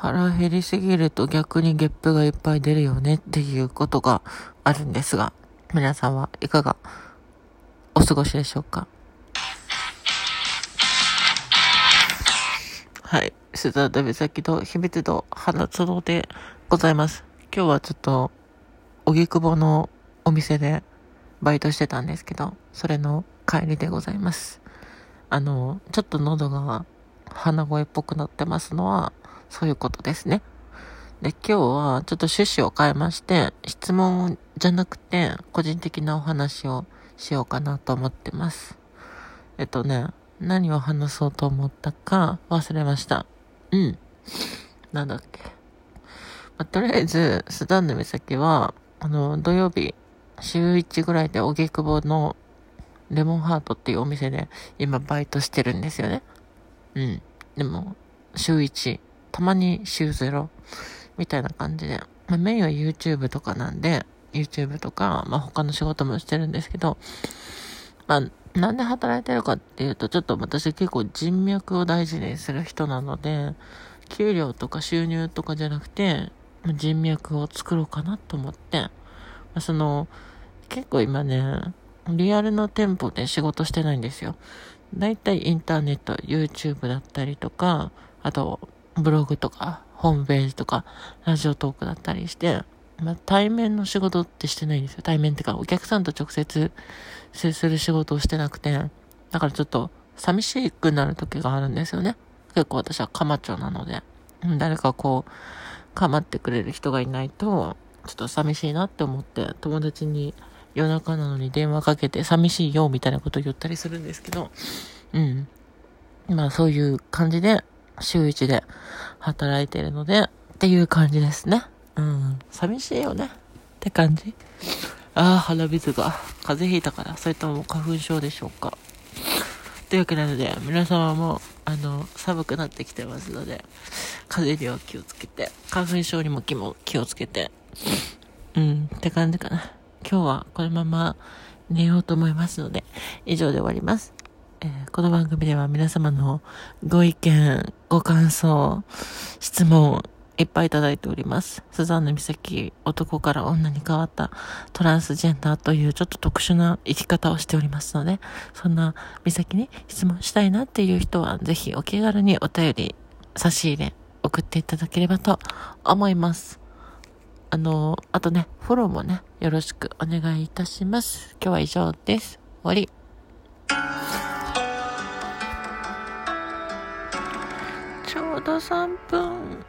腹減りすぎると逆にゲップがいっぱい出るよねっていうことがあるんですが、皆さんはいかがお過ごしでしょうか？はい。スザーダ美咲と秘密と花園でございます。今日はちょっと、荻窪のお店でバイトしてたんですけど、それの帰りでございます。あの、ちょっと喉が鼻声っぽくなってますのは、そういうことですね。で、今日はちょっと趣旨を変えまして、質問じゃなくて、個人的なお話をしようかなと思ってます。えっとね、何を話そうと思ったか忘れました。うん。なんだっけ。まあ、とりあえず、スダンの岬は、あの、土曜日、週1ぐらいで荻窪のレモンハートっていうお店で今バイトしてるんですよね。うん。でも、週1、たまに週0みたいな感じで、まあ、メインは YouTube とかなんで、YouTube とか、まあ、他の仕事もしてるんですけど、まあ、なんで働いてるかっていうと、ちょっと私結構人脈を大事にする人なので、給料とか収入とかじゃなくて、人脈を作ろうかなと思って、まあ、その、結構今ね、リアルの店舗で仕事してないんですよ。だいたいインターネット、YouTube だったりとか、あと、ブログとか、ホームページとか、ラジオトークだったりして、まあ、対面の仕事ってしてないんですよ。対面ってか、お客さんと直接接する仕事をしてなくて、だからちょっと寂しくなる時があるんですよね。結構私はカマチョなので、誰かこう、構ってくれる人がいないと、ちょっと寂しいなって思って、友達に夜中なのに電話かけて寂しいよみたいなことを言ったりするんですけど、うん。まあそういう感じで、週一で働いてるので、っていう感じですね。うん。寂しいよね。って感じ。ああ、鼻水が。風邪ひいたから、それとも花粉症でしょうか。というわけなので、皆様も、あの、寒くなってきてますので、風邪には気をつけて、花粉症にも気も気をつけて、うん、って感じかな。今日はこのまま寝ようと思いますので、以上で終わります。えー、この番組では皆様のご意見、ご感想、質問、いっぱいいただいております。スザンヌ美咲、男から女に変わったトランスジェンダーというちょっと特殊な生き方をしておりますので、そんな美咲に質問したいなっていう人は、ぜひお気軽にお便り、差し入れ、送っていただければと思います。あの、あとね、フォローもね、よろしくお願いいたします。今日は以上です。終わり。ちょうど3分。